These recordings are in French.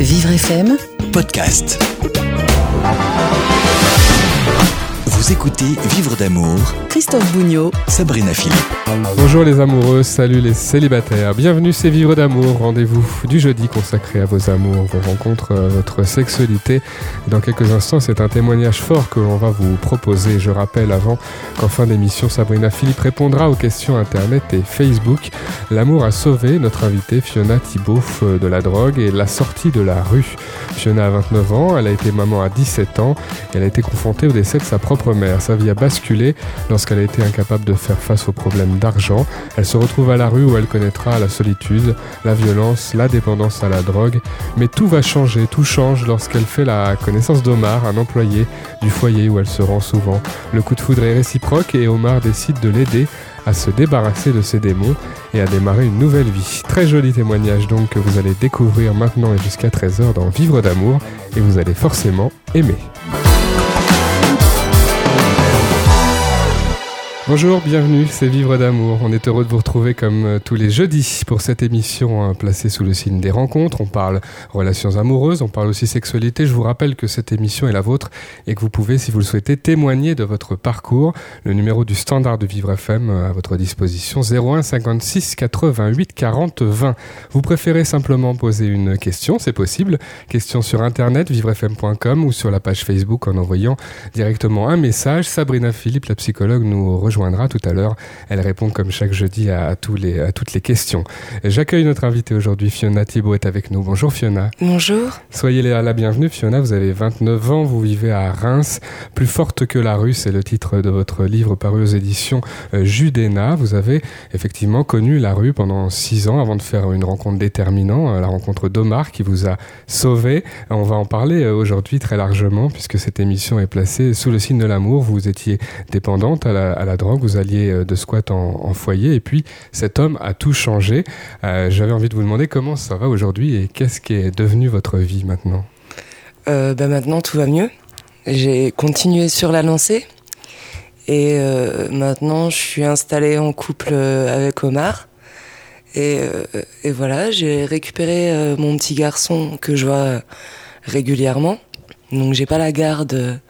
Vivre FM podcast. Vous écoutez Vivre d'amour, Christophe Bougnot Sabrina Philippe. Bonjour les amoureux, salut les célibataires. Bienvenue c'est Vivre d'amour, rendez-vous du jeudi consacré à vos amours, vos rencontres, euh, votre sexualité. Dans quelques instants, c'est un témoignage fort que l'on va vous proposer. Je rappelle avant qu'en fin d'émission, Sabrina Philippe répondra aux questions internet et Facebook. L'amour a sauvé notre invitée Fiona Thibault de la drogue et la sortie de la rue. Fiona a 29 ans, elle a été maman à 17 ans, elle a été confrontée au décès de sa propre mère. Sa vie a basculé lorsqu'elle a été incapable de faire face aux problèmes d'argent. Elle se retrouve à la rue où elle connaîtra la solitude, la violence, la dépendance à la drogue. Mais tout va changer, tout change lorsqu'elle fait la connaissance d'Omar, un employé du foyer où elle se rend souvent. Le coup de foudre est réciproque et Omar décide de l'aider à se débarrasser de ses démons et à démarrer une nouvelle vie. Très joli témoignage donc que vous allez découvrir maintenant et jusqu'à 13h dans Vivre d'amour et vous allez forcément aimer. Bonjour, bienvenue, c'est Vivre d'amour. On est heureux de vous retrouver comme euh, tous les jeudis pour cette émission hein, placée sous le signe des rencontres. On parle relations amoureuses, on parle aussi sexualité. Je vous rappelle que cette émission est la vôtre et que vous pouvez, si vous le souhaitez, témoigner de votre parcours. Le numéro du standard de Vivre FM euh, à votre disposition 01 56 88 40 20. Vous préférez simplement poser une question, c'est possible. Question sur internet vivrefm.com ou sur la page Facebook en envoyant directement un message. Sabrina Philippe, la psychologue, nous rejoint tout à l'heure. Elle répond comme chaque jeudi à, tous les, à toutes les questions. J'accueille notre invitée aujourd'hui, Fiona Thibault est avec nous. Bonjour Fiona. Bonjour. Soyez la bienvenue Fiona, vous avez 29 ans, vous vivez à Reims. Plus forte que la rue, c'est le titre de votre livre paru aux éditions euh, Judéna. Vous avez effectivement connu la rue pendant 6 ans avant de faire une rencontre déterminante, euh, la rencontre d'Omar qui vous a sauvé. On va en parler euh, aujourd'hui très largement puisque cette émission est placée sous le signe de l'amour. Vous étiez dépendante à la, à la drogue vous alliez euh, de squat en, foyer, et puis cet homme a tout changé. Euh, j'avais envie de vous demander comment ça va aujourd'hui et qu'est-ce qui est devenu votre vie maintenant? Euh, bah Maintenant, tout va mieux. J'ai continué sur la lancée. Et maintenant, je suis installée en couple avec Omar. Et, et voilà, j'ai récupéré mon petit garçon que je vois régulièrement. Donc, j'ai pas la garde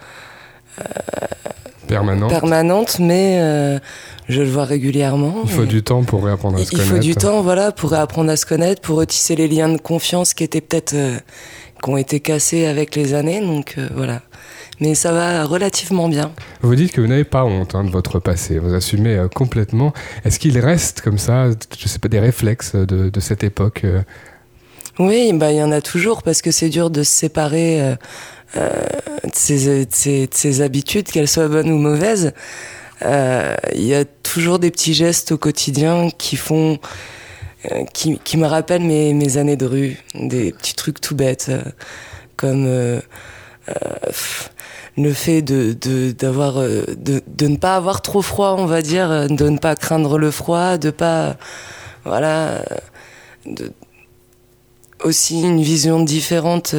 permanente. Permanente, mais euh, je le vois régulièrement. Il faut du temps pour réapprendre à se connaître. Il faut du temps, voilà, pour réapprendre à se connaître, pour retisser les liens de confiance qui étaient peut-être, euh, qui ont été cassés avec les années. Donc euh, voilà. Mais ça va relativement bien. Vous dites que vous n'avez pas honte hein, de votre passé, vous assumez complètement. Est-ce qu'il reste comme ça, je sais pas, des réflexes de, de cette époque Oui, bah il y en a toujours parce que c'est dur de se séparer euh, de, ses, habitudes, qu'elles soient bonnes ou mauvaises. Euh, il y a toujours des petits gestes au quotidien qui font, euh, qui, qui, me rappellent mes, mes, années de rue, des petits trucs tout bêtes, comme le fait de d'avoir de, de, ne pas avoir trop froid on va dire de ne pas craindre le froid de pas voilà de, aussi une vision différente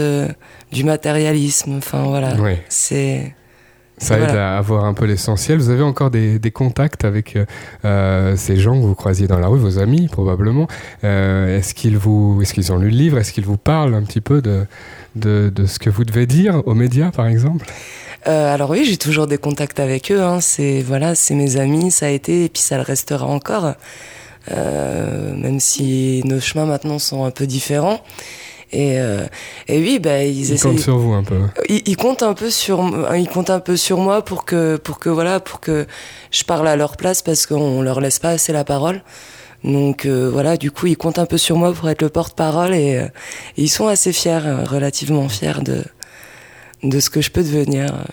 du matérialisme. Enfin voilà, c'est ça aide à avoir un peu l'essentiel. Vous avez encore des, des contacts avec euh, ces gens que vous croisiez dans la rue, vos amis probablement. Euh, est-ce qu'ils vous, est-ce qu'ils ont lu le livre? Est-ce qu'ils vous parlent un petit peu de, de, de, ce que vous devez dire aux médias, par exemple? Euh, Alors oui, j'ai toujours des contacts avec eux. Hein. C'est voilà, c'est mes amis, ça a été et puis ça le restera encore. Euh, même si nos chemins maintenant sont un peu différents. Et, euh, et oui, bah, ils, ils comptent sur vous un peu. Ils, ils, comptent un peu sur, ils comptent un peu sur moi pour que, pour que voilà, pour que je parle à leur place parce qu'on leur laisse pas assez la parole. Donc euh, voilà, du coup, ils comptent un peu sur moi pour être le porte-parole et, euh, et, ils sont assez fiers, relativement fiers de, de ce que je peux devenir.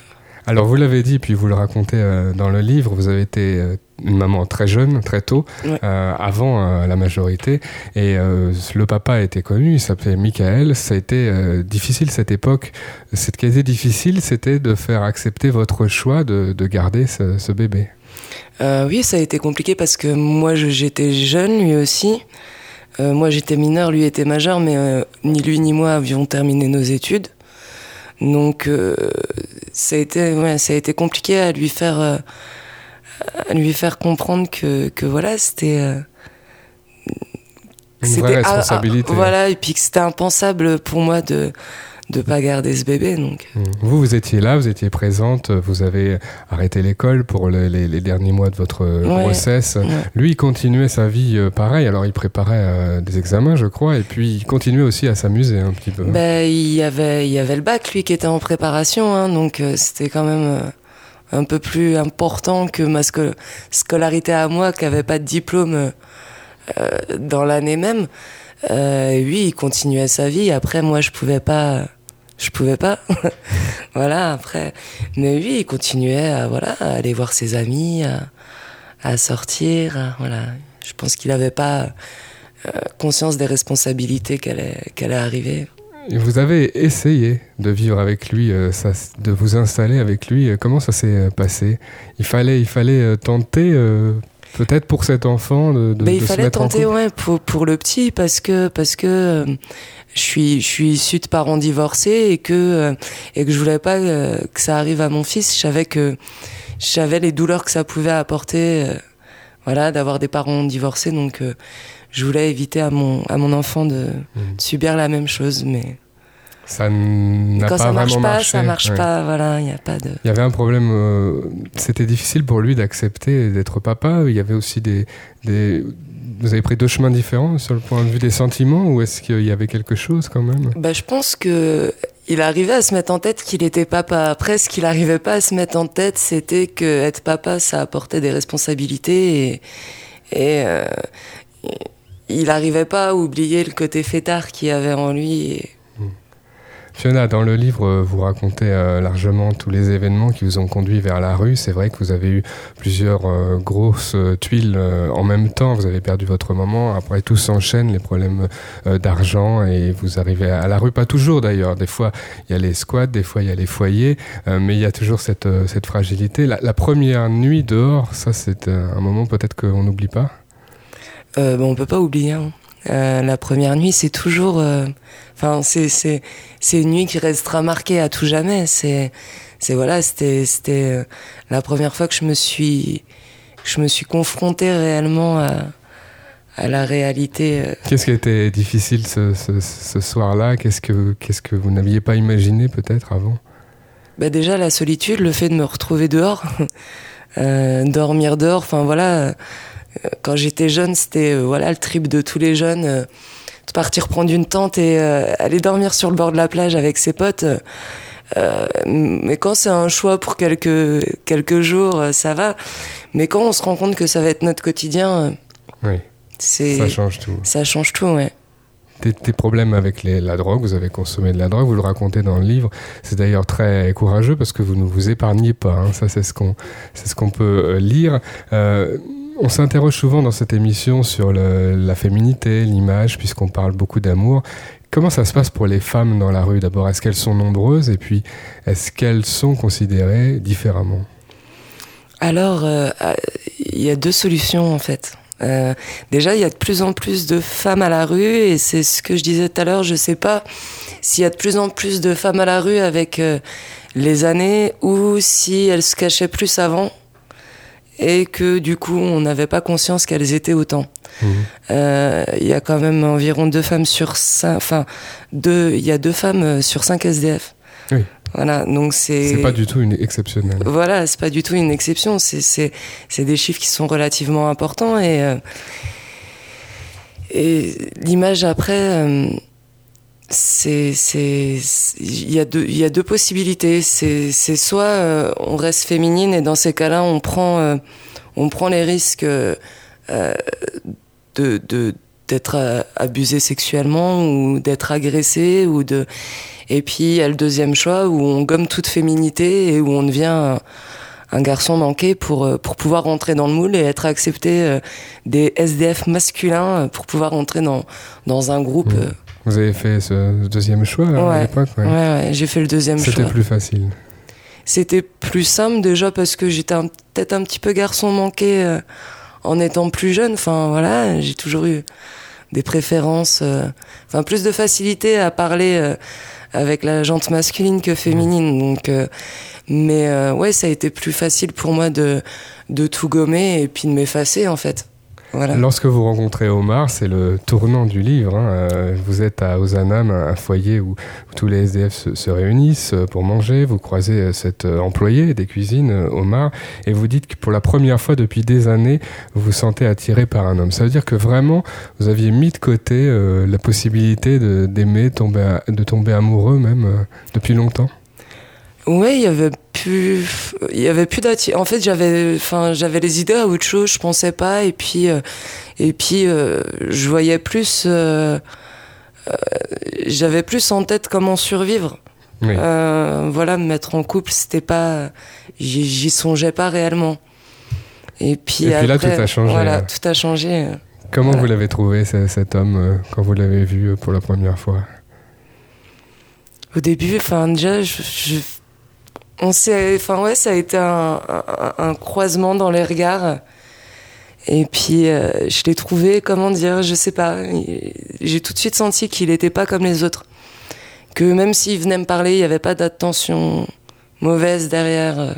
Alors vous l'avez dit, puis vous le racontez euh, dans le livre, vous avez été euh, une maman très jeune, très tôt, euh, avant la majorité, et le papa été connu, il s'appelait Michael. Ça a été difficile cette époque. Ce qui a été difficile, c'était de faire accepter votre choix de, de garder ce, ce bébé. oui, ça a été compliqué parce que moi j'étais jeune, lui aussi. moi j'étais mineur, lui était majeur, mais ni lui ni moi avions terminé nos études. Donc euh, ça a été ouais, ça a été compliqué à lui faire euh, à lui faire comprendre que que voilà c'était euh, Une vraie ah, ah, responsabilité. voilà, et puis que c'était impensable pour moi de de pas garder ce bébé. Donc, Mm. Vous, vous étiez là, vous étiez présente, vous avez arrêté l'école pour le- les, les derniers mois de votre euh, Ouais. grossesse. Ouais. Lui, il continuait sa vie euh, pareil. Alors, il préparait euh, des examens, je crois, et puis il continuait aussi à s'amuser un petit peu. ben, il y avait il y avait le bac lui qui était en préparation, hein, donc euh, c'était quand même un peu plus important que ma sco- scolarité à moi, qui avait pas de diplôme dans l'année même. Lui, il continuait sa vie. Après, moi, je pouvais pas. Je pouvais pas. voilà, après. Mais lui, il continuait à, voilà, aller voir ses amis, à, sortir. voilà. Je pense qu'il n'avait pas euh, conscience des responsabilités qu'elle allait, qu'elle arriver. Et vous avez essayé de vivre avec lui, euh, de vous installer avec lui. Euh, Comment ça s'est passé? Il fallait, il fallait tenter, peut-être pour cet enfant, de, de, Ben, de il se fallait mettre en tenter ouais, pour, pour le petit parce que parce que euh, je suis je suis issue de parents divorcés et que euh, et que je voulais pas euh, que ça arrive à mon fils. Je savais que je savais les douleurs que ça pouvait apporter, voilà, d'avoir des parents divorcés. Donc je voulais éviter à mon à mon enfant de, de subir la même chose. Mais Ça n'a quand pas ça marche vraiment pas, marché. ça marche Ouais. pas. Voilà, il y a pas de Il y avait un problème. euh, C'était difficile pour lui d'accepter d'être papa. Il y avait aussi des, des. Vous avez pris deux chemins différents sur le point de vue des sentiments ou est-ce qu'il y avait quelque chose quand même? Bah, je pense que il arrivait à se mettre en tête qu'il était papa. Après, ce qu'il arrivait pas à se mettre en tête, c'était que être papa, ça apportait des responsabilités et, et, euh, il arrivait pas à oublier le côté fêtard qu'il y avait en lui. Et, Fiona, dans le livre, euh, vous racontez euh, largement tous les événements qui vous ont conduit vers la rue. C'est vrai que vous avez eu plusieurs euh, grosses tuiles en même temps. Vous avez perdu votre maman. Après, tout s'enchaîne, les problèmes d'argent, et vous arrivez à la rue. Pas toujours d'ailleurs. Des fois, il y a les squats, des fois, il y a les foyers, mais il y a toujours cette, cette fragilité. La, première nuit dehors, ça, c'est un moment peut-être qu'on n'oublie pas? on peut pas oublier. hein. Euh, la première nuit, c'est toujours, euh, enfin, c'est une nuit qui restera marquée à tout jamais. C'est c'est voilà, c'était c'était euh, la première fois que je me suis je me suis confrontée réellement à à la réalité. Qu'est-ce qui était difficile ce, ce- ce soir-là? Qu'est-ce que, qu'est-ce que vous n'aviez pas imaginé peut-être avant? Bah déjà la solitude, le fait de me retrouver dehors, euh, dormir dehors. Enfin voilà, quand j'étais jeune, c'était euh, voilà le trip de tous les jeunes, euh, de partir prendre une tente et euh, aller dormir sur le bord de la plage avec ses potes. euh, euh, mais quand c'est un choix pour quelques quelques jours, euh, ça va. Mais quand on se rend compte que ça va être notre quotidien, euh, Oui, ça change tout. ça change tout, ouais. Tes, tes problèmes avec les- la drogue, vous avez consommé de la drogue, vous le racontez dans le livre. C'est d'ailleurs très courageux parce que vous ne vous épargnez pas. hein. Ça, c'est ce qu'on c'est ce qu'on peut euh, lire. Euh, on s'interroge souvent dans cette émission sur la féminité, l'image, puisqu'on parle beaucoup d'amour. Comment ça se passe pour les femmes dans la rue? D'abord, est-ce qu'elles sont nombreuses? Et puis est-ce qu'elles sont considérées différemment? Alors, euh, il y a deux solutions en fait. Euh, déjà, il y a de plus en plus de femmes à la rue et c'est ce que je disais tout à l'heure. Je sais pas s'il y a de plus en plus de femmes à la rue avec euh, les années ou si elles se cachaient plus avant et que du coup on n'avait pas conscience qu'elles étaient autant. Mhm. Euh, Il y a quand même environ deux femmes sur cinq, enfin deux, il y a deux femmes euh, sur cinq SDF. Oui. Voilà, donc c'est. C'est pas du tout une exceptionnelle. Voilà, c'est pas du tout une exception. C'est c'est c'est des chiffres qui sont relativement importants et euh, et l'image après. euh, c'est c'est il y a deux il y a deux possibilités c'est c'est soit euh, on reste féminine et dans ces cas-là on prend euh, on prend les risques euh, euh, de de d'être euh, abusé sexuellement ou d'être agressé ou de et puis il y a le deuxième choix où on gomme toute féminité et où on devient un, un garçon manqué pour euh, pour pouvoir rentrer dans le moule et être accepté des SDF masculins pour pouvoir rentrer dans dans un groupe Mmh. Vous avez fait ce deuxième choix à l'époque Ouais, ouais. ouais, j'ai fait le deuxième C'était choix. plus facile. C'était plus simple déjà parce que j'étais peut-être un petit peu garçon manqué euh, en étant plus jeune. Enfin voilà, j'ai toujours eu des préférences, euh, enfin plus de facilité à parler euh, avec la jante masculine que féminine. Donc, euh, mais ouais, ça a été plus facile pour moi de de tout gommer et puis de m'effacer en fait. Lorsque vous rencontrez Omar, c'est le tournant du livre. hein. Euh, Vous êtes à Ozanam, un foyer où, tous les SDF se, se réunissent euh, pour manger. Vous croisez euh, cet employé des cuisines, Omar, et vous dites que pour la première fois depuis des années, vous vous sentez attiré par un homme. Ça veut dire que vraiment, vous aviez mis de côté la possibilité d'aimer, de tomber amoureux même depuis longtemps? Ouais, il y avait plus, il y avait plus d'attirance. En fait, j'avais, enfin, j'avais les idées à autre chose, je pensais pas, et puis, euh, et puis, euh, je voyais plus, euh, j'avais plus en tête comment survivre. Oui. Voilà, me mettre en couple, c'était pas, j'y songeais pas réellement. Et puis, Et puis là, après, tout a changé. Voilà, tout a changé. Comment voilà. vous l'avez trouvé ce- cet homme quand vous l'avez vu pour la première fois? Au début, enfin déjà, je, je- on s'est, enfin ouais, ça a été un, croisement dans les regards. Et puis euh, je l'ai trouvé, comment dire, je sais pas. J'ai tout de suite senti qu'il n'était pas comme les autres. Que même s'il venait me parler, il n'y avait pas d'attention mauvaise derrière.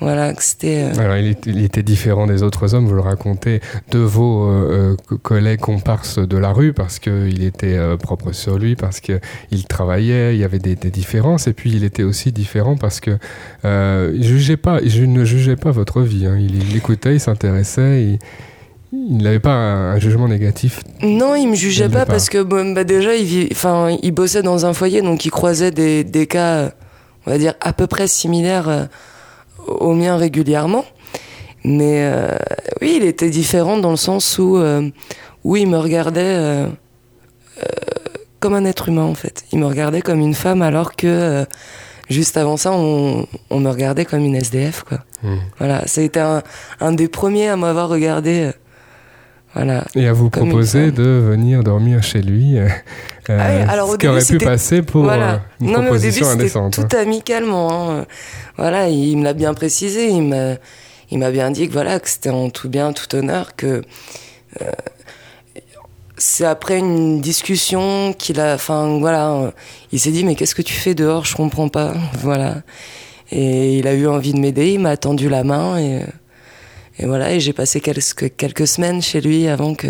Voilà, que c'était. euh, Alors, il, était différent des autres hommes, vous le racontez, de vos euh, euh, co- collègues comparses de la rue, parce qu'il était euh, propre sur lui, parce qu'il travaillait, il y avait des, des différences, et puis il était aussi différent parce que jugeait pas, je ne jugeais pas votre vie. hein. Il, il écoutait, il s'intéressait, il, il n'avait pas un, un jugement négatif. Non, il me jugeait pas parce que bon, bah, déjà, il, vit- enfin, il bossait dans un foyer, donc il croisait des, des cas, on va dire, à peu près similaires aux miens régulièrement. Mais euh, oui, il était différent dans le sens où, euh, où il me regardait euh, comme un être humain, en fait. Il me regardait comme une femme, alors que juste avant ça, on, on me regardait comme une SDF, quoi. Hmm. Voilà, été un, un des premiers à m'avoir regardé. voilà, Et à vous proposer de venir dormir chez lui, euh, Ah oui, alors ce au qui aurait début, pu c'était- passer pour Voilà. euh, une non, mais au début, proposition indécente. hein. tout amicalement. hein. Voilà, il me l'a bien précisé. Il m'a, il m'a bien dit que voilà, que c'était en tout bien, tout honneur, que euh, c'est après une discussion qu'il a, enfin voilà, euh, il s'est dit mais qu'est-ce que tu fais dehors? Je comprends pas. Voilà. Et il a eu envie de m'aider. Il m'a tendu la main et, et voilà. Et j'ai passé quelques quelques semaines chez lui avant que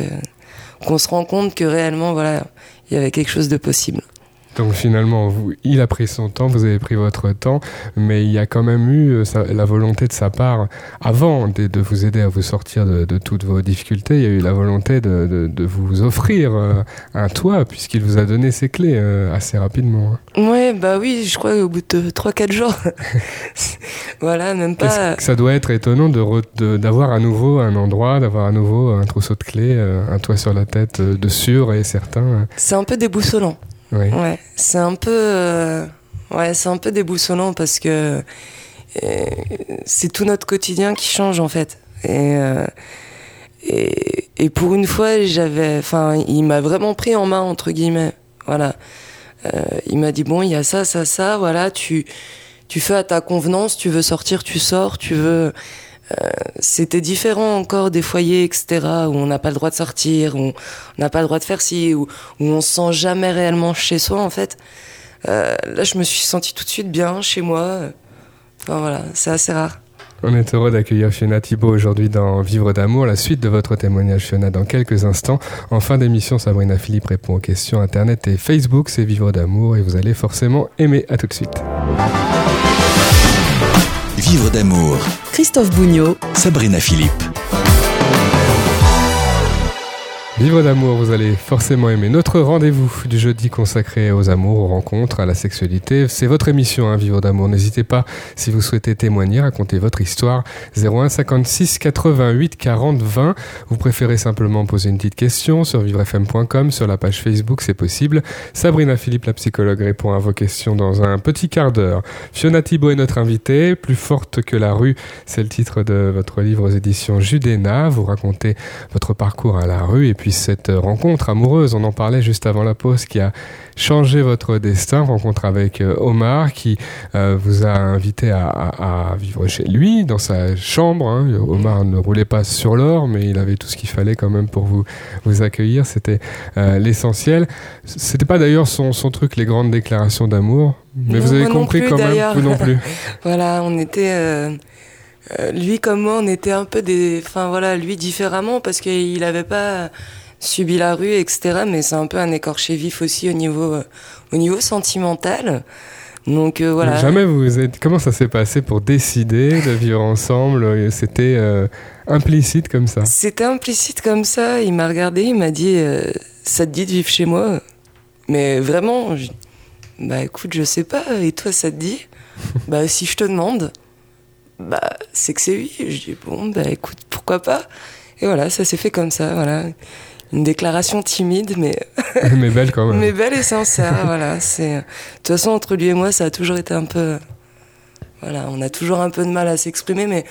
qu'on se rende compte que réellement voilà, il y avait quelque chose de possible. Donc finalement, vous, il a pris son temps, vous avez pris votre temps, mais il y a quand même eu euh, sa- la volonté de sa part, avant de, de vous aider à vous sortir de, de toutes vos difficultés, il y a eu la volonté de, vous offrir euh, un toit, puisqu'il vous a donné ses clés euh, assez rapidement. hein. Ouais, bah oui, je crois au bout de 3-4 jours. voilà, même pas. ça doit être étonnant d'avoir à nouveau un endroit, d'avoir à nouveau un trousseau de clés, euh, un toit sur la tête de sûr et certain. C'est un peu déboussolant. Ouais, c'est un peu. euh, Ouais, c'est un peu déboussolant parce que euh, c'est tout notre quotidien qui change en fait. Et, euh, et, et pour une fois, j'avais. Enfin, il m'a vraiment pris en main, entre guillemets. Voilà. Euh, il m'a dit bon, il y a ça, ça, ça, voilà, tu, tu fais à ta convenance, tu veux sortir, tu sors, tu veux. Euh, C'était différent encore des foyers, etc., où on n'a pas le droit de sortir, où on n'a pas le droit de faire ci, où, où on se sent jamais réellement chez soi, en fait. Euh, là, je me suis sentie tout de suite bien chez moi. Enfin voilà, c'est assez rare. On est heureux d'accueillir Fiona Thibault aujourd'hui dans Vivre d'amour, la suite de votre témoignage Fiona dans quelques instants. En fin d'émission, Sabrina Philippe répond aux questions Internet et Facebook, c'est Vivre d'amour et vous allez forcément aimer. À tout de suite. Vivre d'amour, Christophe Bougnot, Sabrina Philippe. Vivre d'amour, vous allez forcément aimer notre rendez-vous du jeudi consacré aux amours, aux rencontres, à la sexualité. C'est votre émission, hein, Vivre d'amour. N'hésitez pas, si vous souhaitez témoigner, raconter votre histoire. 01 56 88 40 20. Vous préférez simplement poser une petite question sur vivrefm.com, sur la page Facebook, c'est possible. Sabrina Philippe, la psychologue, répond à vos questions dans un petit quart d'heure. Fiona Thibault est notre invitée. Plus forte que la rue, c'est le titre de votre livre aux éditions Judéna. Vous racontez votre parcours à la rue et puis cette rencontre amoureuse, on en parlait juste avant la pause, qui a changé votre destin, rencontre avec euh, Omar qui euh, vous a invité à, à- à vivre chez lui, dans sa chambre. hein. Omar ne roulait pas sur l'or, mais il avait tout ce qu'il fallait quand même pour vous, vous accueillir, c'était euh, l'essentiel. C'était pas d'ailleurs son, son truc, les grandes déclarations d'amour, mais Non, vous avez compris plus, quand même, vous non plus. Voilà, on était. euh, Euh, lui comme moi, on était un peu des, enfin voilà, lui différemment parce qu'il n'avait pas subi la rue, etc. Mais c'est un peu un écorché vif aussi au niveau, euh, au niveau sentimental. Donc euh, voilà. Jamais vous êtes. Comment ça s'est passé pour décider de vivre ensemble? C'était euh, implicite comme ça? C'était implicite comme ça. Il m'a regardé, il m'a dit euh, "Ça te dit de vivre chez moi? Mais vraiment, je- bah écoute, je sais pas. Et toi, ça te dit? Bah si je te demande, bah c'est que c'est oui. Je dis bon, bah écoute, pourquoi pas Et voilà, ça s'est fait comme ça. Voilà, une déclaration timide, mais Mais belle quand même. mais belle et sincère, voilà. C'est de toute façon entre lui et moi, ça a toujours été un peu, voilà, on a toujours un peu de mal à s'exprimer, mais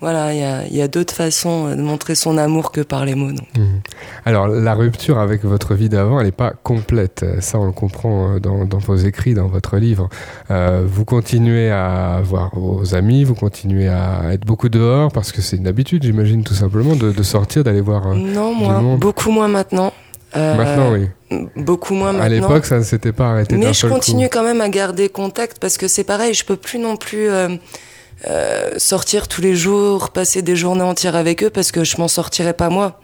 voilà, il y a, d'autres façons de montrer son amour que par les mots. donc. Mhm. Alors, la rupture avec votre vie d'avant, elle n'est pas complète. Ça, on le comprend euh, dans, dans vos écrits, dans votre livre. Euh, vous continuez à voir vos amis, vous continuez à être beaucoup dehors, parce que c'est une habitude, j'imagine, tout simplement, de, de sortir, d'aller voir. euh, Non, monde. beaucoup moins maintenant. Euh, Maintenant, oui. Beaucoup moins maintenant. À l'époque, ça ne s'était pas arrêté Mais je seul continue coup. quand même à garder contact parce que c'est pareil, je peux plus non plus euh, euh, sortir tous les jours, passer des journées entières avec eux parce que je m'en sortirais pas moi.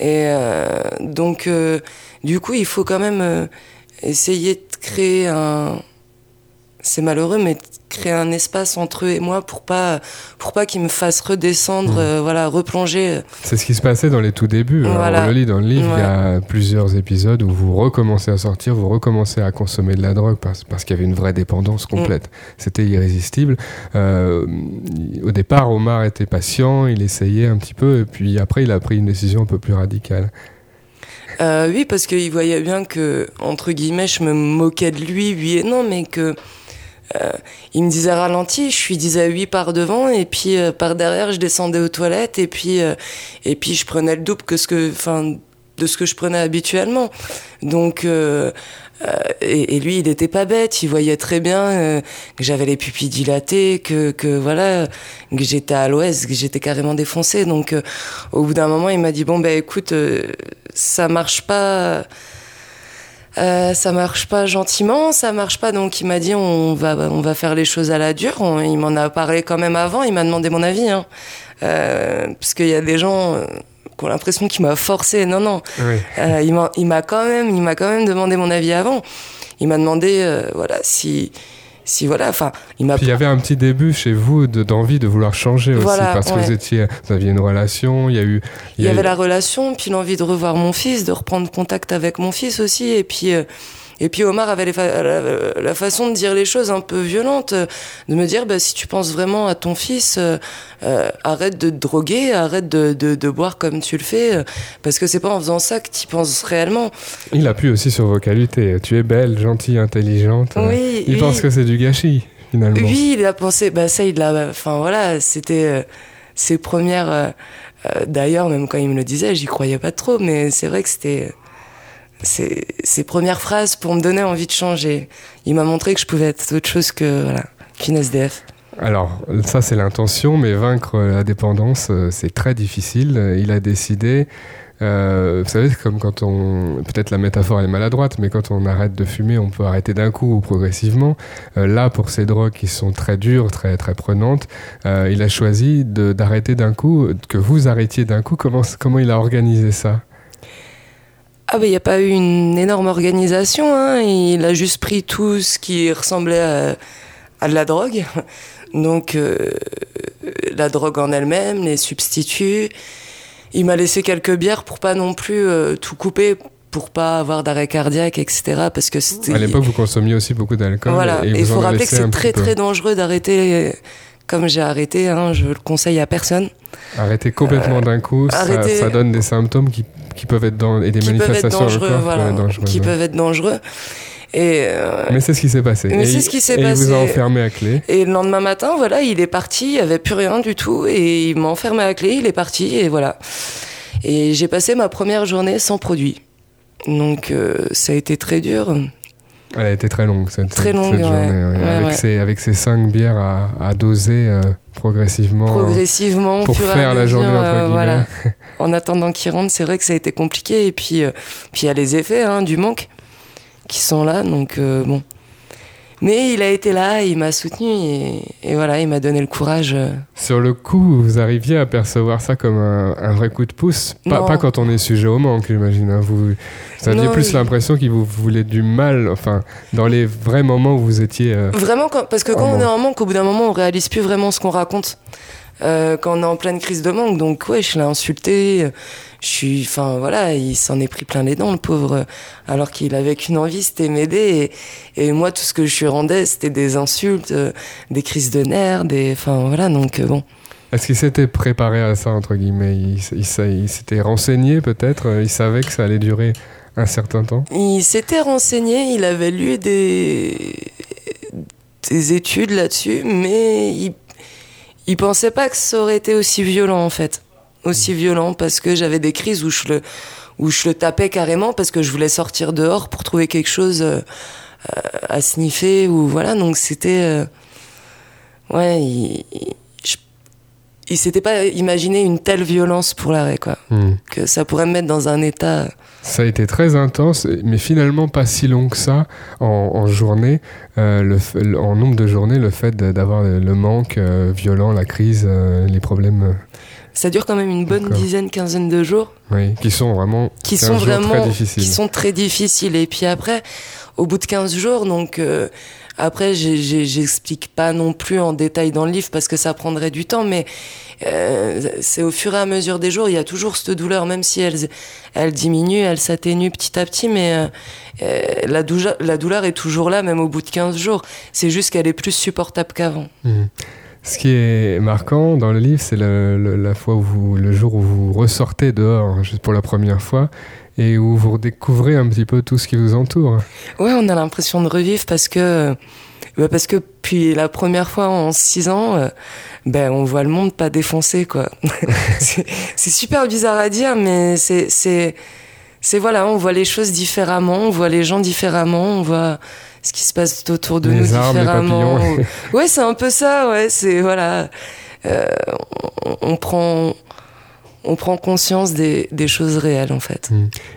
Et euh, donc, euh, du coup, il faut quand même essayer de créer un. C'est malheureux, mais créer un espace entre eux et moi pour pas pour pas qu'ils me fassent redescendre, Mmh. euh, voilà, replonger. C'est ce qui se passait dans les tout débuts. hein. On le lit dans le livre, il y a plusieurs épisodes où vous recommencez à sortir, vous recommencez à consommer de la drogue parce, parce qu'il y avait une vraie dépendance complète. C'était irrésistible. Euh, au départ, Omar était patient, il essayait un petit peu, et puis après, il a pris une décision un peu plus radicale. Euh, oui, parce qu'il voyait bien que, entre guillemets, je me moquais de lui, oui et non, mais que il me disait ralenti, je lui disais oui par devant, et puis euh, par derrière, je descendais aux toilettes, et puis, euh, et puis je prenais le double que ce que, de ce que je prenais habituellement. Donc, euh, euh, et, lui, il était pas bête, il voyait très bien euh, que j'avais les pupilles dilatées, que, que voilà, que j'étais à l'ouest, que j'étais carrément défoncée. Donc, euh, au bout d'un moment, il m'a dit bon ben écoute, euh, ça marche pas. Euh, ça marche pas gentiment, ça marche pas. Donc il m'a dit on va on va faire les choses à la dure. On- il m'en a parlé quand même avant. Il m'a demandé mon avis, hein. Euh, parce qu'il y a des gens euh, qui ont l'impression qu'il m'a forcé. Non non. Oui. Euh, il m'a il m'a quand même il m'a quand même demandé mon avis avant. Il m'a demandé euh, voilà si si voilà enfin il m'a Puis il y avait un petit début chez vous de- d'envie de, vouloir changer aussi, Voilà, parce que vous, étiez, vous aviez une relation, il y a eu... Il y avait eu- la relation, puis l'envie de revoir mon fils, de reprendre contact avec mon fils aussi, et puis euh, et puis Omar avait les fa- la, la façon de dire les choses un peu violentes, euh, de me dire bah, si tu penses vraiment à ton fils, euh, euh, arrête de te droguer, arrête de, de, de boire comme tu le fais, parce que c'est pas en faisant ça que tu penses réellement. Il appuie aussi sur vos qualités. Tu es belle, gentille, intelligente. Oui, il oui. pense que c'est du gâchis, finalement. Oui, il a pensé, bah ça, il l'a, enfin voilà, c'était ses premières. euh, D'ailleurs, même quand il me le disait, j'y croyais pas trop, mais c'est vrai que c'était ses, ses premières phrases pour me donner envie de changer. Il m'a montré que je pouvais être autre chose que voilà, qu'une SDF. Alors, ça, c'est l'intention, mais vaincre la dépendance, euh, c'est très difficile. Il a décidé. euh, vous savez, comme quand on. Peut-être la métaphore est maladroite, mais quand on arrête de fumer, on peut arrêter d'un coup ou progressivement. Euh, là, pour ces drogues qui sont très dures, très, très prenantes, il a choisi d'arrêter d'un coup, que vous arrêtiez d'un coup. Comment, comment il a organisé ça? Ah ben il n'y a pas eu une énorme organisation, hein. il a juste pris tout ce qui ressemblait à, à de la drogue. Donc euh, la drogue en elle-même, les substituts. Il m'a laissé quelques bières pour pas non plus euh, tout couper, pour pas avoir d'arrêt cardiaque, etc. Parce que c'était... À l'époque, vous consommiez aussi beaucoup d'alcool. Voilà, et il faut rappeler que c'est très peu. très dangereux d'arrêter comme j'ai arrêté, hein, je le conseille à personne. Arrêter complètement d'un coup, ça, Euh, donne des symptômes qui, qui peuvent être dans, et des manifestations qui peuvent être dangereuses, qui ouais. peuvent être dangereux. Et, euh, Mais c'est ce qui s'est passé. Mais c'est il- ce qui s'est et il vous a passé. enfermé à clé. et le lendemain matin, voilà, il est parti, il n'y avait plus rien du tout, et il m'a enfermé à clé, il est parti, et voilà. Et j'ai passé ma première journée sans produit. Donc euh, ça a été très dur. Elle a été très longue cette, Très longue, journée. ouais. Ouais, avec. Ces, avec cinq bières à, à doser euh, progressivement. Progressivement, pour faire la journée, entre euh, guillemets. voilà. En attendant qu'il rentre, c'est vrai que ça a été compliqué. Et puis, euh, puis il y a les effets hein, du manque qui sont là. Donc, euh, bon. Mais il a été là, il m'a soutenu et, et voilà, il m'a donné le courage. euh. Sur le coup, vous arriviez à percevoir ça comme un, un vrai coup de pouce? Pas, quand on est sujet au manque, j'imagine. hein. Vous, vous aviez Non, plus l'impression qu'il vous voulait du mal, enfin, dans les vrais moments où vous étiez. euh, Vraiment, quand- parce que quand on manque. est en manque, au bout d'un moment, on réalise plus vraiment ce qu'on raconte. Euh, quand on est en pleine crise de manque, donc ouais, je l'ai insulté. Je suis, enfin voilà, il s'en est pris plein les dents, le pauvre. Alors qu'il avait qu'une envie, c'était m'aider. Et, et moi, tout ce que je lui rendais, c'était des insultes, euh, des crises de nerfs, des, enfin voilà, donc euh, bon. Est-ce qu'il s'était préparé à ça, entre guillemets? Il, il, sa- il s'était renseigné peut-être? Il savait que ça allait durer un certain temps? Il s'était renseigné, il avait lu des, des études là-dessus, mais il, il pensait pas que ça aurait été aussi violent en fait. Aussi violent parce que j'avais des crises où je le, où je le tapais carrément parce que je voulais sortir dehors pour trouver quelque chose euh, euh, à sniffer ou voilà. Donc c'était. euh, ouais, il, il, s'était pas imaginé une telle violence pour l'arrêt quoi. Hmm. Que ça pourrait me mettre dans un état. Ça a été très intense, mais finalement pas si long que ça en, en journée, euh, le, en nombre de journées, le fait d'avoir le, manque euh, violent, la crise, euh, les problèmes, Ça dure quand même une bonne dizaine, quinzaine de jours. oui, qui sont vraiment qui 15 sont vraiment très difficiles. qui sont très difficiles et puis après au bout de 15 jours donc euh, après j'explique pas non plus en détail dans le livre parce que ça prendrait du temps mais euh, c'est au fur et à mesure des jours il y a toujours cette douleur même si elle elle diminue elle s'atténue petit à petit mais euh, euh, la, douleur, la douleur est toujours là même au bout de 15 jours c'est juste qu'elle est plus supportable qu'avant Mhm. Ce qui est marquant dans le livre, c'est la fois où le jour où vous ressortez dehors, juste pour la première fois, et où vous redécouvrez un petit peu tout ce qui vous entoure. Ouais, on a l'impression de revivre parce que, bah parce que puis la première fois en six ans, euh, ben on voit le monde pas défoncé quoi. c'est super bizarre à dire, mais c'est c'est c'est voilà, on voit les choses différemment, on voit les gens différemment, on voit ce qui se passe autour de Les nous arbres, les différemment. papillons. ouais, c'est un peu ça. Ouais, c'est voilà, Euh, on, on prend on prend conscience des, des choses réelles en fait.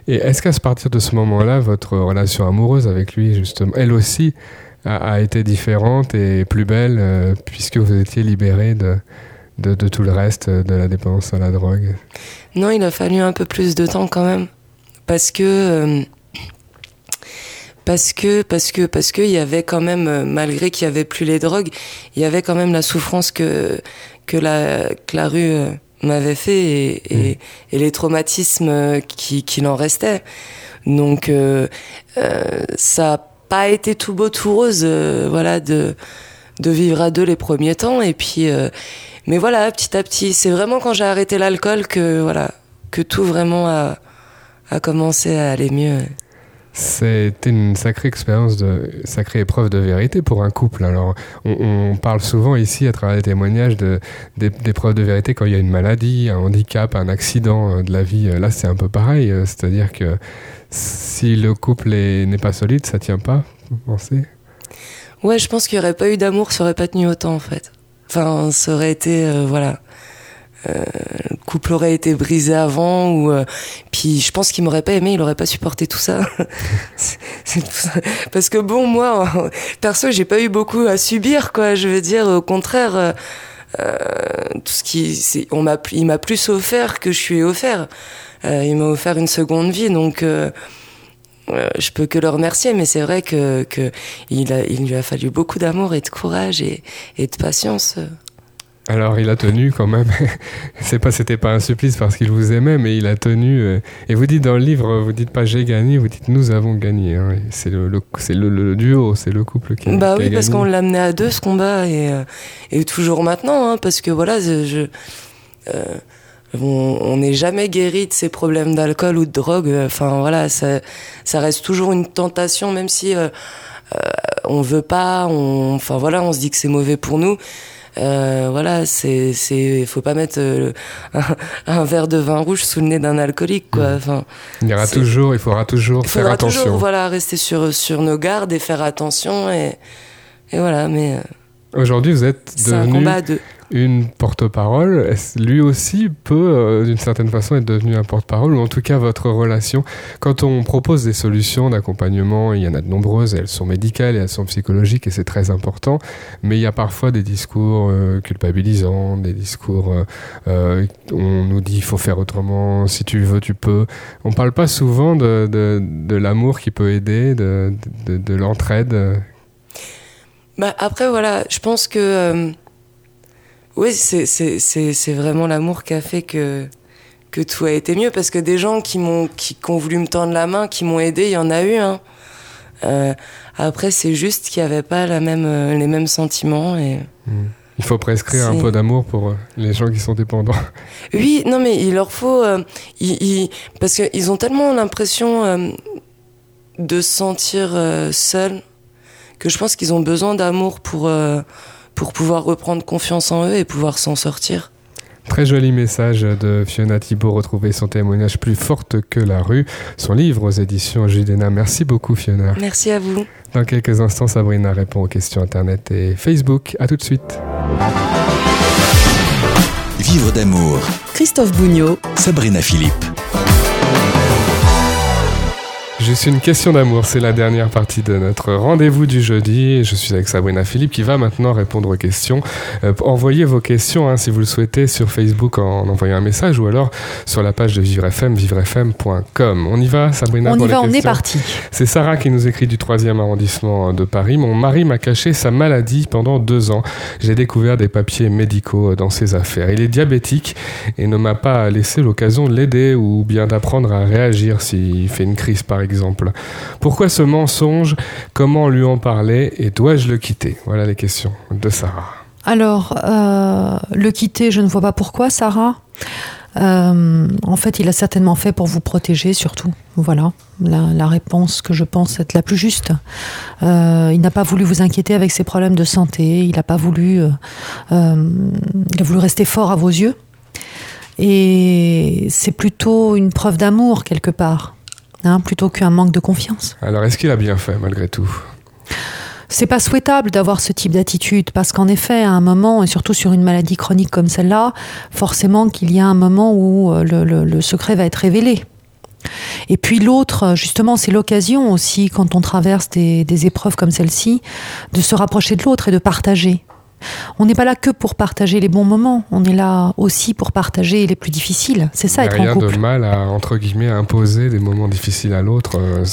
Et est-ce qu'à partir de ce moment-là, votre relation amoureuse avec lui, justement, elle aussi, a, a été différente et plus belle, euh, puisque vous étiez libéré de, de, de tout le reste, de la dépendance à la drogue? Non, il a fallu un peu plus de temps quand même. Parce que. euh, parce que, parce que, parce que, il y avait quand même, euh, malgré qu'il y avait plus les drogues, il y avait quand même la souffrance que, que la, que la rue euh, m'avait fait et, et, et les traumatismes euh, qui, qu'il en restait. Donc, euh, euh, ça a pas été tout beau, tout rose, euh, voilà, de, de vivre à deux les premiers temps. Et puis, mais voilà, petit à petit, c'est vraiment quand j'ai arrêté l'alcool que, voilà, que tout vraiment a, a commencé à aller mieux. C'était une sacrée expérience, de sacrée épreuve de vérité pour un couple. Alors, on, on parle souvent ici, à travers les témoignages, de, d'é- d'épreuves de vérité quand il y a une maladie, un handicap, un accident euh, de la vie. Là, c'est un peu pareil. euh, C'est-à-dire que si le couple est- n'est pas solide, ça tient pas, vous pensez? Ouais, je pense qu'il n'y aurait pas eu d'amour, ça aurait pas tenu autant en fait. Enfin, ça aurait été, euh, voilà. Euh, le couple aurait été brisé avant ou euh, puis je pense qu'il m'aurait pas aimé il aurait pas supporté tout ça. Parce que bon moi perso j'ai pas eu beaucoup à subir quoi. Je veux dire au contraire euh, euh, tout ce qui on m'a il m'a plus offert que je suis offert. Euh, il m'a offert une seconde vie donc euh, euh, je peux que le remercier, mais c'est vrai que, il, il lui a fallu beaucoup d'amour et de courage et de patience. Alors il a tenu quand même. C'est pas, c'était pas un supplice parce qu'il vous aimait, mais il a tenu. euh, Et vous dites dans le livre, vous dites pas j'ai gagné, vous dites nous avons gagné. hein. C'est le, le- c'est le, le duo, c'est le couple qui a, bah qui a oui, parce gagné. qu'on l'a amené à deux ce combat et, euh, et toujours maintenant, hein, parce que voilà, je, euh, on n'est jamais guéri de ces problèmes d'alcool ou de drogue. Enfin voilà, ça, ça reste toujours une tentation, même si euh, euh, on veut pas. On, enfin voilà, on se dit que c'est mauvais pour nous. Euh, voilà, c'est, c'est, faut pas mettre euh, un, un verre de vin rouge sous le nez d'un alcoolique, quoi. Mmh. Enfin, Il y aura toujours, il faudra toujours il faire faudra attention. toujours, voilà, rester sur sur nos gardes et faire attention et et voilà. Mais euh, Aujourd'hui, vous êtes C'est un devenu. Une porte-parole. Lui aussi peut, euh, d'une certaine façon, être devenu un porte-parole, ou en tout cas votre relation? Quand on propose des solutions d'accompagnement, il y en a de nombreuses, elles sont médicales et elles sont psychologiques, et c'est très important, mais il y a parfois des discours euh, culpabilisants, des discours, euh, euh, on nous dit il faut faire autrement, si tu veux, tu peux. On parle pas souvent de, l'amour qui peut aider, de, de, de l'entraide? Bah, après, voilà, je pense que. Oui, c'est- vraiment l'amour qui a fait que, que tout a été mieux. Parce que des gens qui, m'ont qui, qui ont voulu me tendre la main, qui m'ont aidé, il y en a eu. Hein. Euh, après, c'est juste qu'il n'y avait pas la même, euh, les mêmes sentiments. Et... Il faut prescrire un peu d'amour pour euh, les gens qui sont dépendants. Oui, non, mais il leur faut. ils- ils- parce qu'ils ont tellement l'impression de se sentir seuls que je pense qu'ils ont besoin d'amour pour, pour pouvoir reprendre confiance en eux et pouvoir s'en sortir. Très joli message de Fiona Thibault, retrouver son témoignage plus forte que la rue, son livre aux éditions Judena. Merci beaucoup Fiona. Merci à vous. Dans quelques instants, Sabrina répond aux questions Internet et Facebook. À tout de suite. Vivre d'amour. Christophe Bougnot, Sabrina Philippe. Juste une question d'amour, c'est la dernière partie de notre rendez-vous du jeudi. Je suis avec Sabrina Philippe qui va maintenant répondre aux questions. Euh, envoyez vos questions hein, si vous le souhaitez sur Facebook en envoyant un message ou alors sur la page de Vivre FM, vivrefm.com. On y va Sabrina On pour y les va, on est parti. C'est Sarah qui nous écrit du 3e arrondissement de Paris. Mon mari m'a caché sa maladie pendant deux ans. J'ai découvert des papiers médicaux dans ses affaires. Il est diabétique et ne m'a pas laissé l'occasion de l'aider ou bien d'apprendre à réagir s'il fait une crise par exemple. Pourquoi ce mensonge? Comment lui en parler? Et dois-je le quitter? Voilà les questions de Sarah. Alors, euh, le quitter, je ne vois pas pourquoi, Sarah. Euh, en fait, il a certainement fait pour vous protéger, surtout. Voilà, la, réponse que je pense être la plus juste. Euh, il n'a pas voulu vous inquiéter avec ses problèmes de santé. Il n'a pas voulu. il a voulu rester fort à vos yeux. Et c'est plutôt une preuve d'amour quelque part, hein, plutôt qu'un manque de confiance. Alors est-ce qu'il a bien fait malgré tout? C'est pas souhaitable d'avoir ce type d'attitude parce qu'en effet, à un moment, et surtout sur une maladie chronique comme celle-là, forcément qu'il y a un moment où euh, le, le- le secret va être révélé. Et puis l'autre, justement, c'est l'occasion aussi, quand on traverse des, des épreuves comme celle-ci, de se rapprocher de l'autre et de partager. On n'est pas là que pour partager les bons moments, on est là aussi pour partager les plus difficiles. C'est ça Il n'y être a rien en couple. de mal à, entre guillemets, imposer des moments difficiles à l'autre euh,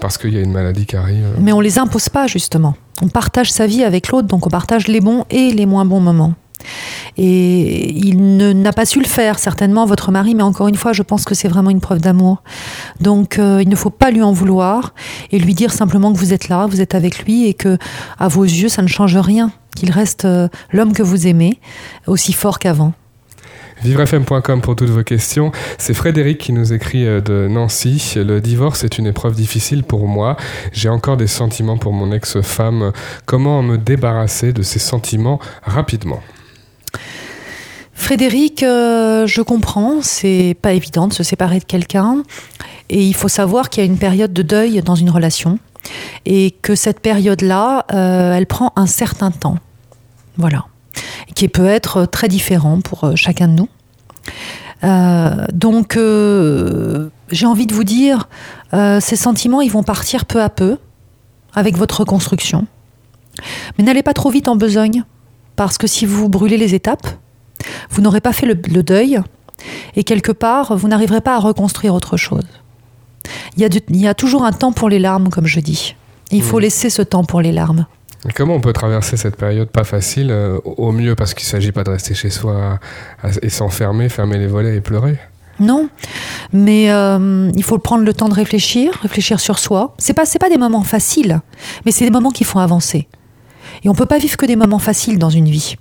parce qu'il y a une maladie qui arrive. Mais on les impose pas justement. On partage sa vie avec l'autre, donc on partage les bons et les moins bons moments. Et il n'a pas su le faire, certainement, votre mari, mais encore une fois, je pense que c'est vraiment une preuve d'amour. Donc euh, il ne faut pas lui en vouloir et lui dire simplement que vous êtes là, vous êtes avec lui et que, à vos yeux, ça ne change rien, qu'il reste euh, l'homme que vous aimez, aussi fort qu'avant. Vivrefm.com pour toutes vos questions. C'est Frédéric qui nous écrit euh, de Nancy. Le divorce est une épreuve difficile pour moi. J'ai encore des sentiments pour mon ex-femme. Comment me débarrasser de ces sentiments rapidement? Frédéric, euh, je comprends, c'est pas évident de se séparer de quelqu'un. Et il faut savoir qu'il y a une période de deuil dans une relation. Et que cette période-là, euh, elle prend un certain temps. Voilà. Qui peut être très différent pour euh, chacun de nous. Donc, j'ai envie de vous dire, ces sentiments, ils vont partir peu à peu avec votre reconstruction. Mais n'allez pas trop vite en besogne, parce que si vous brûlez les étapes, vous n'aurez pas fait le, le deuil et quelque part, vous n'arriverez pas à reconstruire autre chose. Il y, a du- il y a toujours un temps pour les larmes, comme je dis. Il faut Mhm. laisser ce temps pour les larmes. Et Comment on peut traverser cette période pas facile euh, au mieux parce qu'il ne s'agit pas de rester chez soi à- et s'enfermer, fermer les volets et pleurer? Non, mais euh, il faut prendre le temps de réfléchir, réfléchir sur soi. C'est pas c'est pas des moments faciles, mais c'est des moments qui font avancer. Et on peut pas vivre que des moments faciles dans une vie.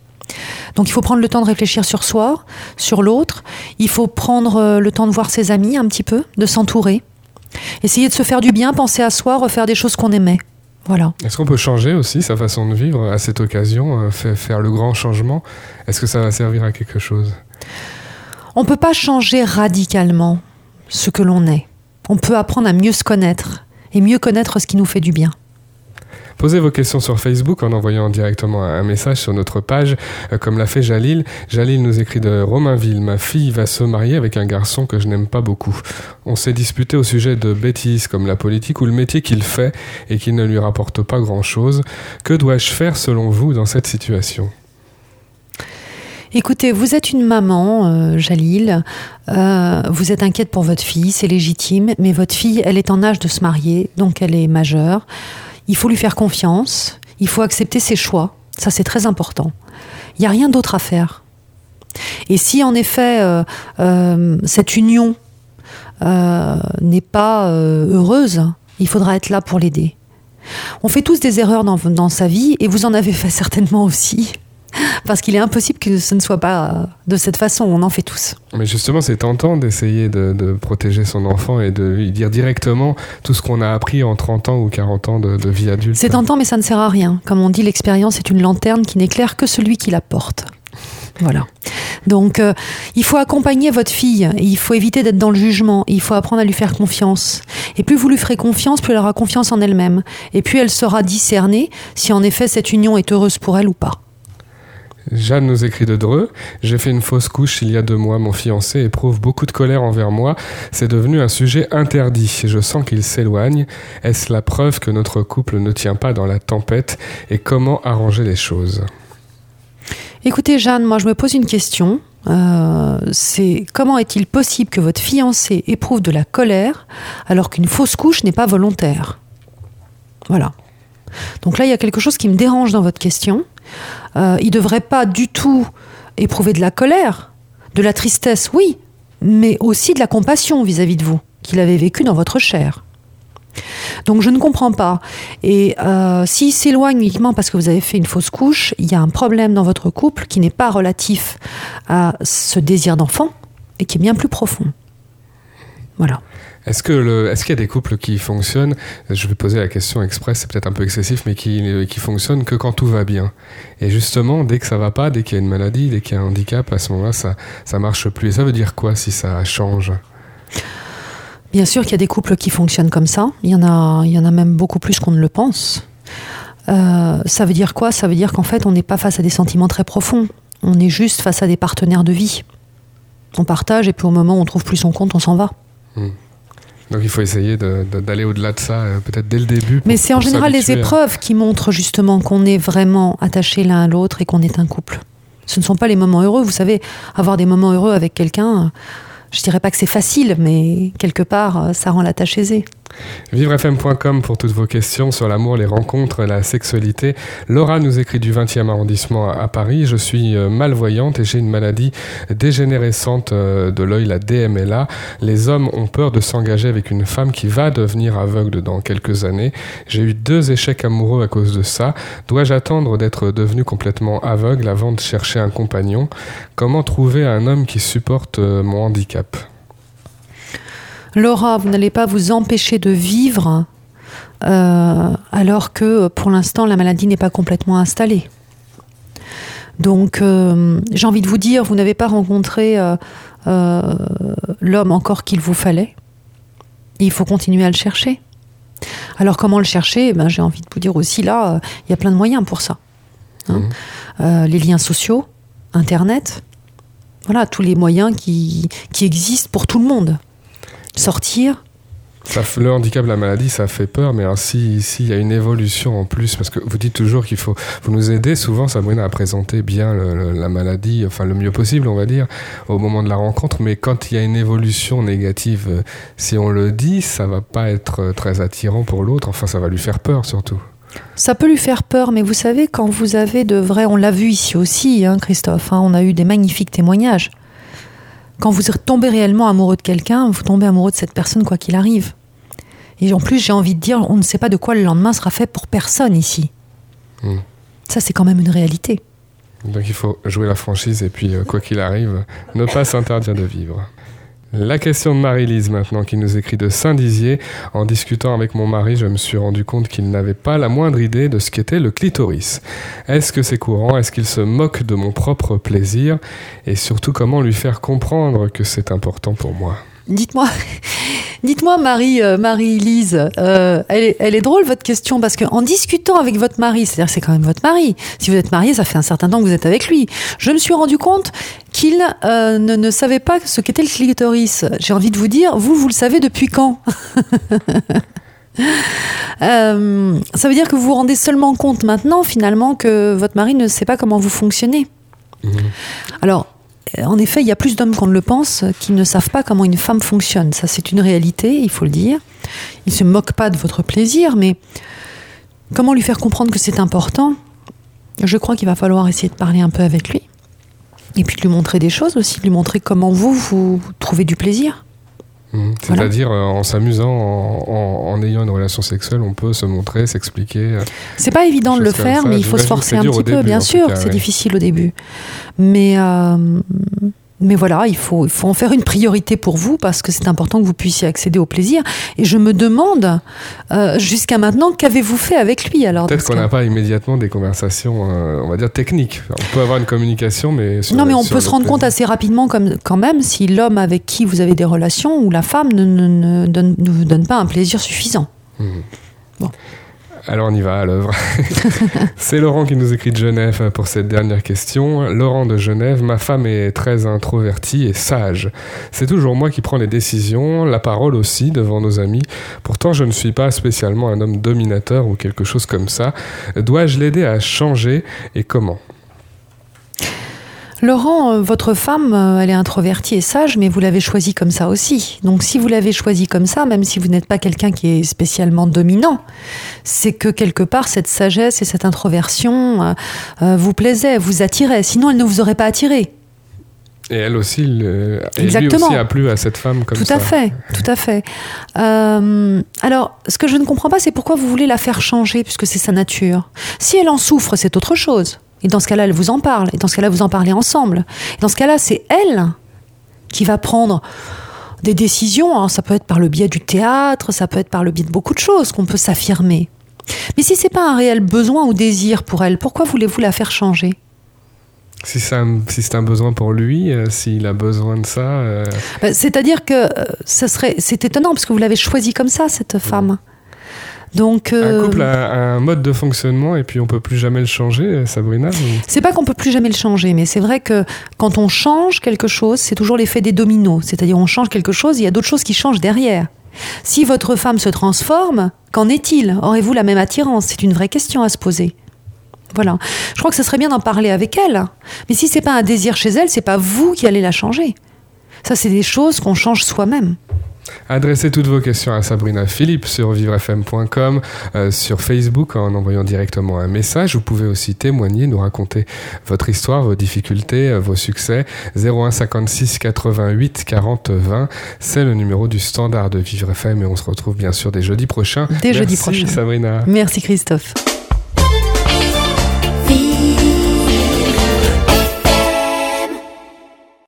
Donc il faut prendre le temps de réfléchir sur soi, sur l'autre. Il faut prendre euh, le temps de voir ses amis un petit peu, de s'entourer. Essayer de se faire du bien, penser à soi, refaire des choses qu'on aimait. Voilà. Est-ce qu'on peut changer aussi sa façon de vivre à cette occasion, euh, fa- faire le grand changement? Est-ce que ça va servir à quelque chose? On peut pas changer radicalement ce que l'on est. On peut apprendre à mieux se connaître et mieux connaître ce qui nous fait du bien. Posez vos questions sur Facebook en envoyant directement un message sur notre page, euh, comme l'a fait Jalil. Jalil nous écrit de Romainville. Ma fille va se marier avec un garçon que je n'aime pas beaucoup. On s'est disputé au sujet de bêtises comme la politique ou le métier qu'il fait et qui ne lui rapporte pas grand-chose. Que dois-je faire selon vous dans cette situation? Écoutez, vous êtes une maman, euh, Jalil, euh, vous êtes inquiète pour votre fille, c'est légitime, mais votre fille, elle est en âge de se marier, donc elle est majeure. Il faut lui faire confiance, il faut accepter ses choix, ça c'est très important. Il n'y a rien d'autre à faire. Et si en effet euh, cette union n'est pas heureuse, il faudra être là pour l'aider. On fait tous des erreurs dans sa vie, et vous en avez fait certainement aussi. Parce qu'il est impossible que ce ne soit pas de cette façon, on en fait tous. Mais justement, c'est tentant d'essayer de, protéger son enfant et de lui dire directement tout ce qu'on a appris en 30 ans ou 40 ans de, vie adulte. C'est tentant, mais ça ne sert à rien. Comme on dit, l'expérience est une lanterne qui n'éclaire que celui qui la porte. Voilà. Donc, euh, il faut accompagner votre fille. il faut éviter d'être dans le jugement. il faut apprendre à lui faire confiance. Et plus vous lui ferez confiance, plus elle aura confiance en elle-même. Et puis elle saura discerner si en effet cette union est heureuse pour elle ou pas. Jeanne nous écrit de Dreux. J'ai fait une fausse couche il y a deux mois. Mon fiancé éprouve beaucoup de colère envers moi. C'est devenu un sujet interdit. Je sens qu'il s'éloigne. Est-ce la preuve que notre couple ne tient pas dans la tempête? Et comment arranger les choses? Écoutez, Jeanne, moi je me pose une question. Euh, c'est comment est-il possible que votre fiancé éprouve de la colère alors qu'une fausse couche n'est pas volontaire? Voilà. Donc là, il y a quelque chose qui me dérange dans votre question. Euh, il ne devrait pas du tout éprouver de la colère, de la tristesse, oui, mais aussi de la compassion vis-à-vis de vous, qu'il avait vécu dans votre chair. Donc je ne comprends pas. Et euh, s'il s'éloigne uniquement parce que vous avez fait une fausse couche, il y a un problème dans votre couple qui n'est pas relatif à ce désir d'enfant et qui est bien plus profond. Voilà. Est-ce que est-ce qu'il y a des couples qui fonctionnent? Je vais poser la question express, c'est peut-être un peu excessif, mais qui qui fonctionnent que quand tout va bien. Et justement, dès que ça va pas, dès qu'il y a une maladie, dès qu'il y a un handicap, à ce moment-là, ça ça marche plus. Et ça veut dire quoi si ça change? Bien sûr qu'il y a des couples qui fonctionnent comme ça. Il y en a, il y en a même beaucoup plus qu'on ne le pense. Euh, ça veut dire quoi? Ça veut dire qu'en fait, on n'est pas face à des sentiments très profonds. On est juste face à des partenaires de vie. On partage et puis au moment où on trouve plus son compte, on s'en va. Hmm. Donc il faut essayer d'aller au-delà de ça, euh, peut-être dès le début. Mais c'est en général les épreuves qui montrent justement qu'on est vraiment attachés l'un à l'autre et qu'on est un couple. Ce ne sont pas les moments heureux. Vous savez, avoir des moments heureux avec quelqu'un, je dirais pas que c'est facile, mais quelque part, euh, ça rend la tâche aisée. Vivrefm.com pour toutes vos questions sur l'amour, les rencontres, la sexualité. Laura nous écrit du 20e arrondissement à Paris. Je suis euh, malvoyante et j'ai une maladie dégénérescente euh, de l'œil, la DMLA. Les hommes ont peur de s'engager avec une femme qui va devenir aveugle dans quelques années. J'ai eu deux échecs amoureux à cause de ça. Dois-je attendre d'être devenu complètement aveugle avant de chercher un compagnon? Comment trouver un homme qui supporte euh, mon handicap? Laura, vous n'allez pas vous empêcher de vivre euh, alors que pour l'instant la maladie n'est pas complètement installée. Donc euh, j'ai envie de vous dire, vous n'avez pas rencontré euh, l'homme encore qu'il vous fallait. il faut continuer à le chercher. Alors comment le chercher? Ben, J'ai envie de vous dire aussi là, il y a plein de moyens pour ça. Hein. Mmh. les liens sociaux, Internet, voilà, tous les moyens qui existent pour tout le monde sortir. Ça, le handicap, la maladie, ça fait peur, mais s'il si, y a une évolution en plus, parce que vous dites toujours qu'il faut vous nous aider, souvent mène à présenter bien la maladie, enfin le mieux possible, on va dire, au moment de la rencontre, mais quand il y a une évolution négative, euh, si on le dit, ça va pas être euh, très attirant pour l'autre, enfin ça va lui faire peur surtout. Ça peut lui faire peur, mais vous savez, quand vous avez de vrais, on l'a vu ici aussi, hein, Christophe, hein, on a eu des magnifiques témoignages quand vous tombez réellement amoureux de quelqu'un, vous tombez amoureux de cette personne quoi qu'il arrive. Et en plus, j'ai envie de dire, on ne sait pas de quoi le lendemain sera fait pour personne ici. Hmm. Ça, c'est quand même une réalité. Donc il faut jouer la franchise et puis, euh, quoi qu'il arrive, ne pas s'interdire de vivre. La question de Marie-Lise maintenant qui nous écrit de Saint-Dizier. En discutant avec mon mari, je me suis rendu compte qu'il n'avait pas la moindre idée de ce qu'était le clitoris. Est-ce que c'est courant? Est-ce qu'il se moque de mon propre plaisir? Et surtout, comment lui faire comprendre que c'est important pour moi? Dites-moi, dites-moi, Marie, euh, Marie-Lise, euh, elle, est, elle est drôle votre question parce qu'en discutant avec votre mari, c'est-à-dire que c'est quand même votre mari. Si vous êtes marié, ça fait un certain temps que vous êtes avec lui. Je me suis rendu compte qu'il euh, ne, ne savait pas ce qu'était le clitoris. J'ai envie de vous dire, vous, vous le savez depuis quand ça veut dire que vous vous rendez seulement compte maintenant, finalement, que votre mari ne sait pas comment vous fonctionnez. Alors, euh, en effet, il y a plus d'hommes qu'on ne le pense qui ne savent pas comment une femme fonctionne. Ça, c'est une réalité, il faut le dire. Il se moque pas de votre plaisir, mais comment lui faire comprendre que c'est important? Je crois qu'il va falloir essayer de parler un peu avec lui. Et puis de lui montrer des choses aussi, de lui montrer comment vous, vous trouvez du plaisir. Mhm. Voilà. C'est-à-dire, euh, en s'amusant, en, en- en ayant une relation sexuelle, on peut se montrer, s'expliquer. euh. C'est pas évident de le faire, mais il faut se forcer un petit peu, début, bien sûr, c'est ouais. difficile au début. Mais, euh, mais voilà, il faut, il faut en faire une priorité pour vous parce que c'est important que vous puissiez accéder au plaisir. Et je me demande, euh, jusqu'à maintenant, qu'avez-vous fait avec lui alors Peut-être qu'on n'a pas immédiatement des conversations, euh, on va dire, techniques. On peut avoir une communication, mais... sur Non, mais on peut se rendre compte assez rapidement, comme, quand même, si l'homme avec qui vous avez des relations ou la femme ne, ne- ne donne, ne vous donne pas un plaisir suffisant. Alors on y va à l'œuvre. C'est Laurent qui nous écrit de Genève pour cette dernière question. Laurent de Genève, ma femme est très introvertie et sage. C'est toujours moi qui prends les décisions, la parole aussi devant nos amis. Pourtant je ne suis pas spécialement un homme dominateur ou quelque chose comme ça. Dois-je l'aider à changer et comment? Laurent, euh, votre femme, euh, elle est introvertie et sage, mais vous l'avez choisie comme ça aussi. Donc si vous l'avez choisie comme ça, même si vous n'êtes pas quelqu'un qui est spécialement dominant, c'est que quelque part cette sagesse et cette introversion euh, vous plaisaient, vous attiraient. Sinon, elle ne vous aurait pas attiré. Et elle aussi, le- et lui Exactement. aussi a plu à cette femme comme tout ça. à fait, tout à fait. Euh, alors, ce que je ne comprends pas, c'est pourquoi vous voulez la faire changer, puisque c'est sa nature. Si elle en souffre, c'est autre chose. Et dans ce cas-là, elle vous en parle. Et dans ce cas-là, vous en parlez ensemble. Et dans ce cas-là, c'est elle qui va prendre des décisions. Alors, ça peut être par le biais du théâtre, ça peut être par le biais de beaucoup de choses qu'on peut s'affirmer. Mais si c'est pas un réel besoin ou désir pour elle, pourquoi voulez-vous la faire changer? Si c'est un, si c'est un besoin pour lui, euh, s'il a besoin de ça, euh, Ben, C'est-à-dire que euh, ça serait, c'est étonnant parce que vous l'avez choisie comme ça cette femme. Donc, un euh, couple a un mode de fonctionnement et puis on peut plus jamais le changer, Sabrina ou- c'est pas qu'on peut plus jamais le changer, mais c'est vrai que quand on change quelque chose, c'est toujours l'effet des dominos. C'est-à-dire on change quelque chose, il y a d'autres choses qui changent derrière. Si votre femme se transforme, qu'en est-il? Aurez-vous la même attirance? C'est une vraie question à se poser. Voilà. Je crois que ce serait bien d'en parler avec elle. Mais si c'est pas un désir chez elle, c'est pas vous qui allez la changer. Ça, c'est des choses qu'on change soi-même. Adressez toutes vos questions à Sabrina Philippe sur vivrefm.com, euh, sur Facebook en envoyant directement un message. Vous pouvez aussi témoigner, nous raconter votre histoire, vos difficultés, euh, vos succès. 01 56 88 40 20, c'est le numéro du standard de Vivre FM et on se retrouve bien sûr dès jeudi prochain. Dès jeudi Merci, prochain. Sabrina. Merci Christophe.